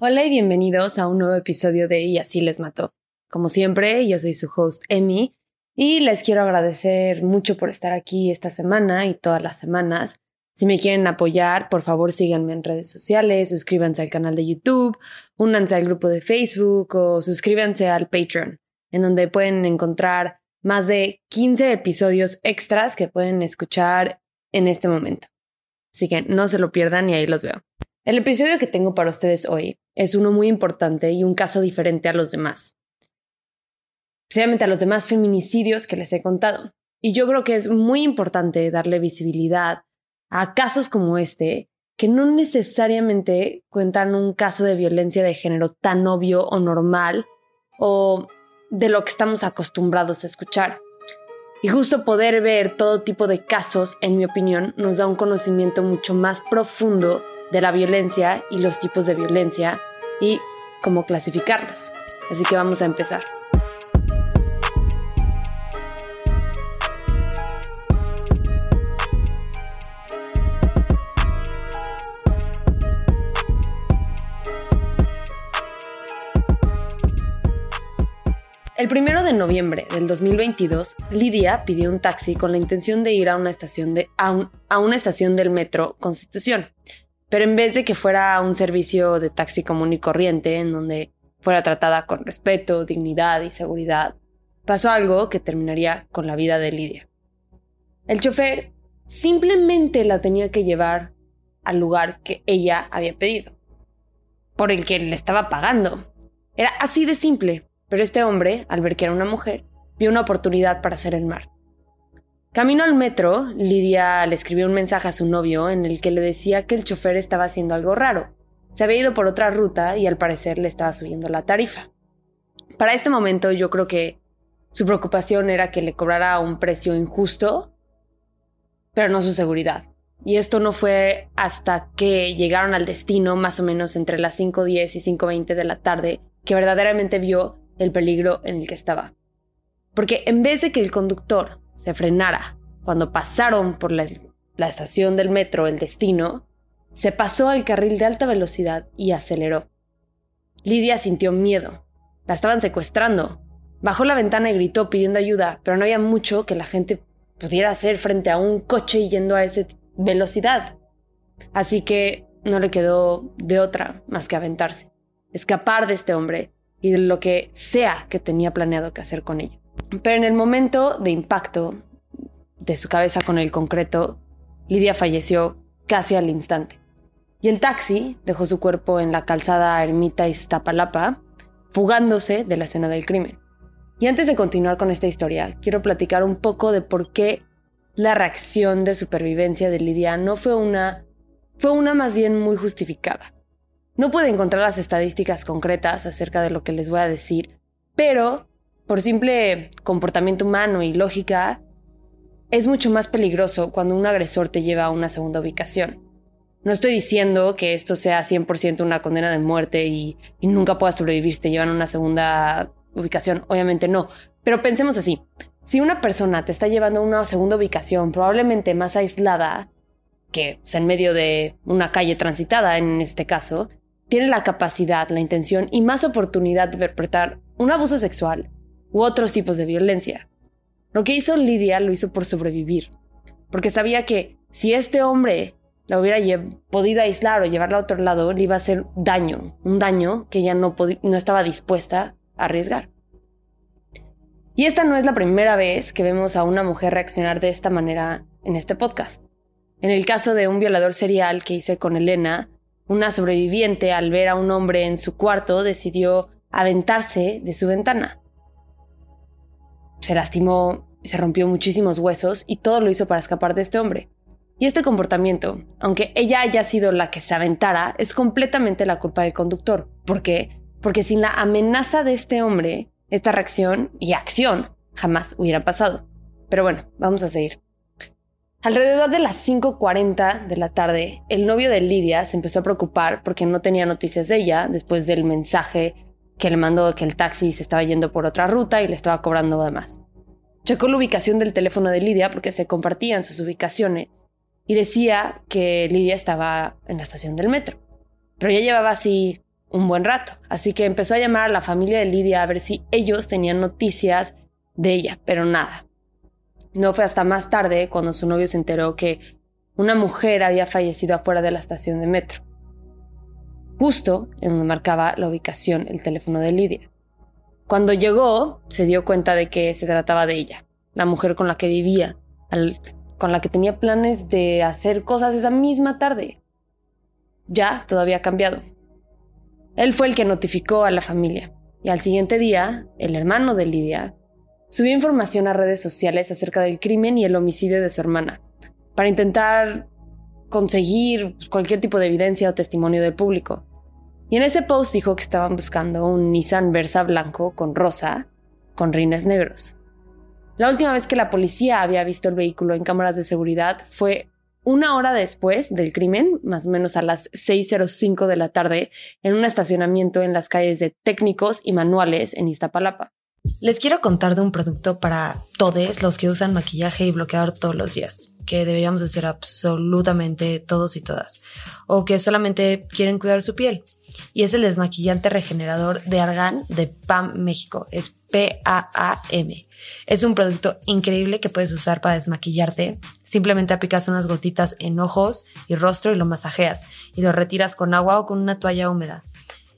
Hola y bienvenidos a un nuevo episodio de Y así les mató. Como siempre, yo soy su host Emi y les quiero agradecer mucho por estar aquí esta semana y todas las semanas. Si me quieren apoyar, por favor síganme en redes sociales, suscríbanse al canal de YouTube, únanse al grupo de Facebook o suscríbanse al Patreon, en donde pueden encontrar más de 15 episodios extras que pueden escuchar en este momento. Así que no se lo pierdan y ahí los veo. El episodio que tengo para ustedes hoy es uno muy importante y un caso diferente a los demás. Especialmente a los demás feminicidios que les he contado. Y yo creo que es muy importante darle visibilidad a casos como este, que no necesariamente cuentan un caso de violencia de género tan obvio o normal o de lo que estamos acostumbrados a escuchar. Y justo poder ver todo tipo de casos, en mi opinión, nos da un conocimiento mucho más profundo de la violencia y los tipos de violencia y cómo clasificarlos. Así que vamos a empezar. El primero de noviembre del 2022, Lidia pidió un taxi con la intención de ir a una estación, de, a una estación del metro Constitución, pero en vez de que fuera un servicio de taxi común y corriente, en donde fuera tratada con respeto, dignidad y seguridad, pasó algo que terminaría con la vida de Lidia. El chofer simplemente la tenía que llevar al lugar que ella había pedido, por el que le estaba pagando. Era así de simple, pero este hombre, al ver que era una mujer, vio una oportunidad para hacer el mar. Camino al metro, Lidia le escribió un mensaje a su novio en el que le decía que el chofer estaba haciendo algo raro. Se había ido por otra ruta y al parecer le estaba subiendo la tarifa. Para este momento yo creo que su preocupación era que le cobrara un precio injusto, pero no su seguridad. Y esto no fue hasta que llegaron al destino, más o menos entre las 5.10 y 5.20 de la tarde, que verdaderamente vio el peligro en el que estaba. Porque en vez de que el conductor se frenara cuando pasaron por la, estación del metro El Destino, se pasó al carril de alta velocidad y aceleró. Lidia sintió miedo. La estaban secuestrando. Bajó la ventana y gritó pidiendo ayuda, pero no había mucho que la gente pudiera hacer frente a un coche yendo a esa velocidad. Así que no le quedó de otra más que aventarse, escapar de este hombre y de lo que sea que tenía planeado que hacer con ella. Pero en el momento de impacto de su cabeza con el concreto, Lidia falleció casi al instante. Y el taxi dejó su cuerpo en la calzada Ermita Iztapalapa, fugándose de la escena del crimen. Y antes de continuar con esta historia, quiero platicar un poco de por qué la reacción de supervivencia de Lidia no fue una, fue una más bien muy justificada. No pude encontrar las estadísticas concretas acerca de lo que les voy a decir, pero por simple comportamiento humano y lógica, es mucho más peligroso cuando un agresor te lleva a una segunda ubicación. No estoy diciendo que esto sea 100% una condena de muerte y, nunca puedas sobrevivir si te llevan a una segunda ubicación, obviamente no, pero pensemos así. Si una persona te está llevando a una segunda ubicación, probablemente más aislada, que en medio de una calle transitada en este caso, tiene la capacidad, la intención y más oportunidad de perpetrar un abuso sexual, u otros tipos de violencia. Lo que hizo Lidia lo hizo por sobrevivir, porque sabía que si este hombre la hubiera podido aislar o llevarla a otro lado, le iba a hacer daño, un daño que ella no, no estaba dispuesta a arriesgar. Y esta no es la primera vez que vemos a una mujer reaccionar de esta manera en este podcast. En el caso de un violador serial que hice con Elena, una sobreviviente al ver a un hombre en su cuarto decidió aventarse de su ventana se lastimó, se rompió muchísimos huesos y todo lo hizo para escapar de este hombre. Y este comportamiento, aunque ella haya sido la que se aventara, es completamente la culpa del conductor. ¿Por qué? Porque sin la amenaza de este hombre, esta reacción y acción jamás hubiera pasado. Pero bueno, vamos a seguir. Alrededor de las 5.40 de la tarde, el novio de Lidia se empezó a preocupar porque no tenía noticias de ella después del mensaje que le mandó que el taxi se estaba yendo por otra ruta y le estaba cobrando además. Checó la ubicación del teléfono de Lidia porque se compartían sus ubicaciones y decía que Lidia estaba en la estación del metro. Pero ya llevaba así un buen rato, así que empezó a llamar a la familia de Lidia a ver si ellos tenían noticias de ella, pero nada. No fue hasta más tarde cuando su novio se enteró que una mujer había fallecido afuera de la estación de metro, justo en donde marcaba la ubicación el teléfono de Lidia. Cuando llegó, se dio cuenta de que se trataba de ella, la mujer con la que vivía, con la que tenía planes de hacer cosas esa misma tarde. Ya todo había cambiado. Él fue el que notificó a la familia, y al siguiente día, el hermano de Lidia subió información a redes sociales acerca del crimen y el homicidio de su hermana, para intentar conseguir cualquier tipo de evidencia o testimonio del público. Y en ese post dijo que estaban buscando un Nissan Versa blanco con rosa, con rines negros. La última vez que la policía había visto el vehículo en cámaras de seguridad fue una hora después del crimen, más o menos a las 6.05 de la tarde, en un estacionamiento en las calles de Técnicos y Manuales en Iztapalapa. Les quiero contar de un producto para todos los que usan maquillaje y bloqueador todos los días, que deberíamos hacer absolutamente todos y todas, o que solamente quieren cuidar su piel. Y es el desmaquillante regenerador de Argan de PAM México. Es P-A-A-M. Es un producto increíble que puedes usar para desmaquillarte. Simplemente aplicas unas gotitas en ojos y rostro y lo masajeas y lo retiras con agua o con una toalla húmeda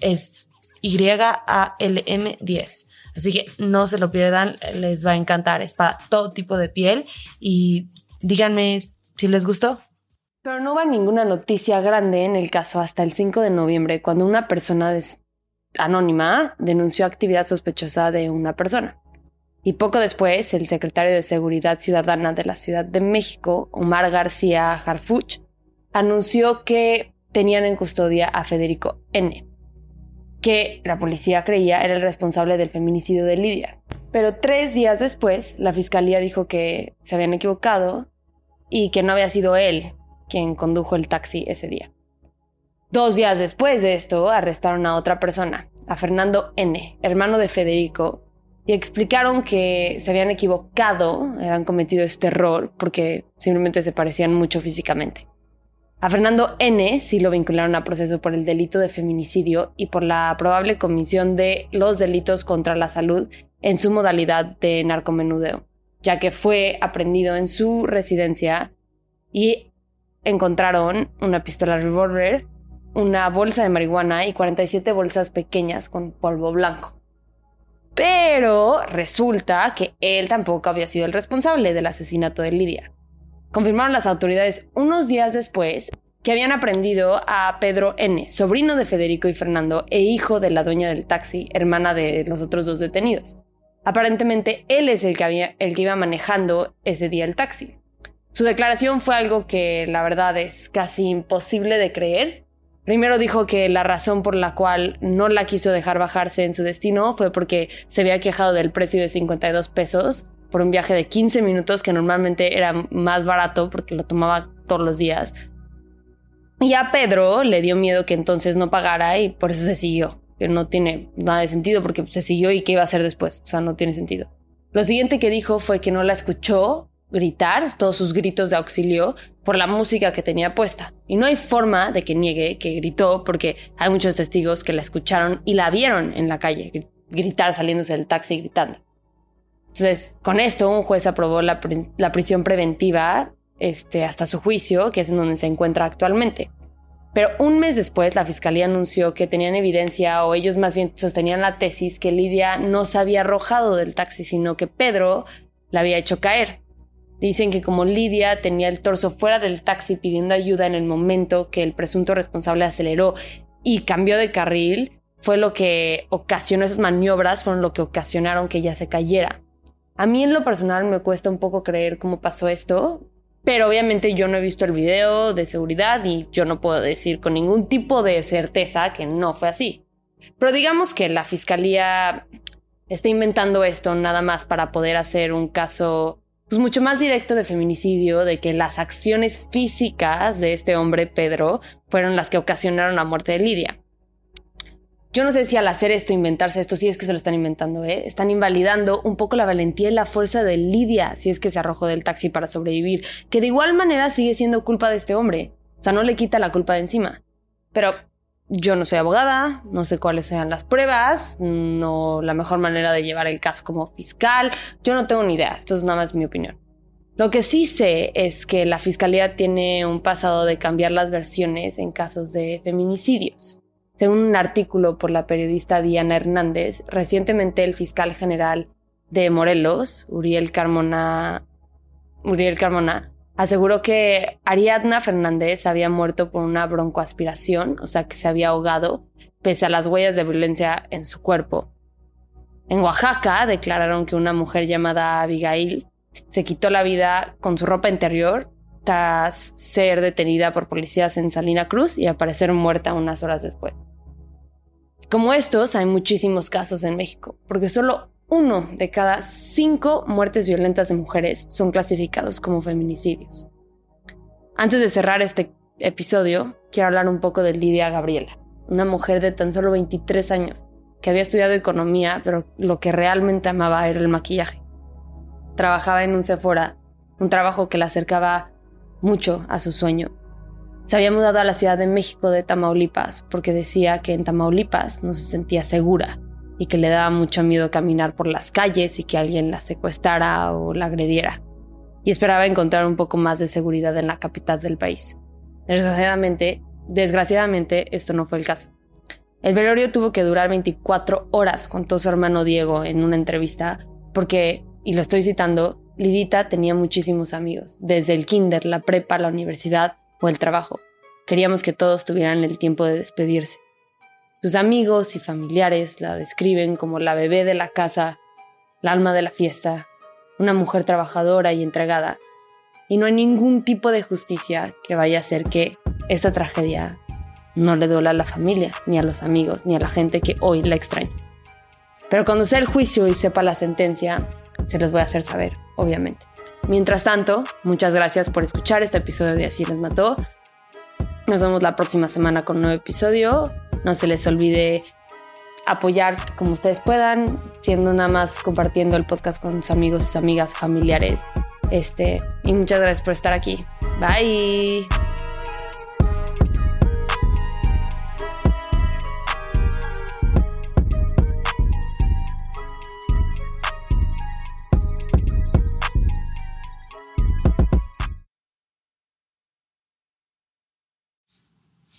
es Y-A-L-M-10. Así que no se lo pierdan, les va a encantar. Es para todo tipo de piel y díganme si les gustó. Pero no va ninguna noticia grande en el caso hasta el 5 de noviembre, cuando una persona anónima denunció actividad sospechosa de una persona. Y poco después, el secretario de Seguridad Ciudadana de la Ciudad de México, Omar García Harfuch, anunció que tenían en custodia a Federico N que la policía creía era el responsable del feminicidio de Lidia. Pero tres días después, la fiscalía dijo que se habían equivocado y que no había sido él quien condujo el taxi ese día. Dos días después de esto, arrestaron a otra persona, a Fernando N., hermano de Federico, y explicaron que se habían equivocado, habían cometido este error porque simplemente se parecían mucho físicamente. A Fernando N. sí lo vincularon a proceso por el delito de feminicidio y por la probable comisión de los delitos contra la salud en su modalidad de narcomenudeo, ya que fue aprendido en su residencia y encontraron una pistola revólver, una bolsa de marihuana y 47 bolsas pequeñas con polvo blanco. Pero resulta que él tampoco había sido el responsable del asesinato de Lidia confirmaron las autoridades unos días después que habían aprendido a Pedro N., sobrino de Federico y Fernando e hijo de la dueña del taxi, hermana de los otros dos detenidos. Aparentemente él es el que, había, el que iba manejando ese día el taxi. Su declaración fue algo que la verdad es casi imposible de creer. Primero dijo que la razón por la cual no la quiso dejar bajarse en su destino fue porque se había quejado del precio de 52 pesos por un viaje de 15 minutos que normalmente era más barato porque lo tomaba todos los días. Y a Pedro le dio miedo que entonces no pagara y por eso se siguió. Que no tiene nada de sentido porque se siguió y qué iba a hacer después. O sea, no tiene sentido. Lo siguiente que dijo fue que no la escuchó gritar, todos sus gritos de auxilio, por la música que tenía puesta. Y no hay forma de que niegue que gritó porque hay muchos testigos que la escucharon y la vieron en la calle gritar saliéndose del taxi gritando. Entonces, con esto, un juez aprobó la, prisión preventiva este, hasta su juicio, que es en donde se encuentra actualmente. Pero un mes después, la fiscalía anunció que tenían evidencia, o ellos más bien sostenían la tesis, que Lidia no se había arrojado del taxi, sino que Pedro la había hecho caer. Dicen que como Lidia tenía el torso fuera del taxi pidiendo ayuda en el momento que el presunto responsable aceleró y cambió de carril, fue lo que ocasionó esas maniobras, fueron lo que ocasionaron que ella se cayera. A mí en lo personal me cuesta un poco creer cómo pasó esto, pero obviamente yo no he visto el video de seguridad y yo no puedo decir con ningún tipo de certeza que no fue así. Pero digamos que la fiscalía está inventando esto nada más para poder hacer un caso pues mucho más directo de feminicidio, de que las acciones físicas de este hombre, Pedro, fueron las que ocasionaron la muerte de Lidia. Yo no sé si al hacer esto, inventarse esto, si es que se lo están inventando, ¿eh? están invalidando un poco la valentía y la fuerza de Lidia, si es que se arrojó del taxi para sobrevivir, que de igual manera sigue siendo culpa de este hombre. O sea, no le quita la culpa de encima. Pero yo no soy abogada, no sé cuáles sean las pruebas, no la mejor manera de llevar el caso como fiscal, yo no tengo ni idea, esto es nada más mi opinión. Lo que sí sé es que la fiscalía tiene un pasado de cambiar las versiones en casos de feminicidios. Según un artículo por la periodista Diana Hernández, recientemente el fiscal general de Morelos, Uriel Carmona, Uriel Carmona, aseguró que Ariadna Fernández había muerto por una broncoaspiración, o sea que se había ahogado, pese a las huellas de violencia en su cuerpo. En Oaxaca declararon que una mujer llamada Abigail se quitó la vida con su ropa interior tras ser detenida por policías en Salina Cruz y aparecer muerta unas horas después. Como estos, hay muchísimos casos en México, porque solo uno de cada cinco muertes violentas de mujeres son clasificados como feminicidios. Antes de cerrar este episodio, quiero hablar un poco de Lidia Gabriela, una mujer de tan solo 23 años que había estudiado economía, pero lo que realmente amaba era el maquillaje. Trabajaba en un Sephora, un trabajo que la acercaba mucho a su sueño. Se había mudado a la Ciudad de México de Tamaulipas porque decía que en Tamaulipas no se sentía segura y que le daba mucho miedo caminar por las calles y que alguien la secuestrara o la agrediera. Y esperaba encontrar un poco más de seguridad en la capital del país. Desgraciadamente, desgraciadamente esto no fue el caso. El velorio tuvo que durar 24 horas, contó su hermano Diego en una entrevista, porque, y lo estoy citando, Lidita tenía muchísimos amigos, desde el kinder, la prepa, la universidad o el trabajo. Queríamos que todos tuvieran el tiempo de despedirse. Sus amigos y familiares la describen como la bebé de la casa, la alma de la fiesta, una mujer trabajadora y entregada. Y no hay ningún tipo de justicia que vaya a hacer que esta tragedia no le duela a la familia, ni a los amigos, ni a la gente que hoy la extraña. Pero cuando sea el juicio y sepa la sentencia, se los voy a hacer saber, obviamente. Mientras tanto, muchas gracias por escuchar este episodio de Así les mató. Nos vemos la próxima semana con un nuevo episodio. No se les olvide apoyar como ustedes puedan, siendo nada más compartiendo el podcast con sus amigos, sus amigas, familiares. Este, y muchas gracias por estar aquí. Bye.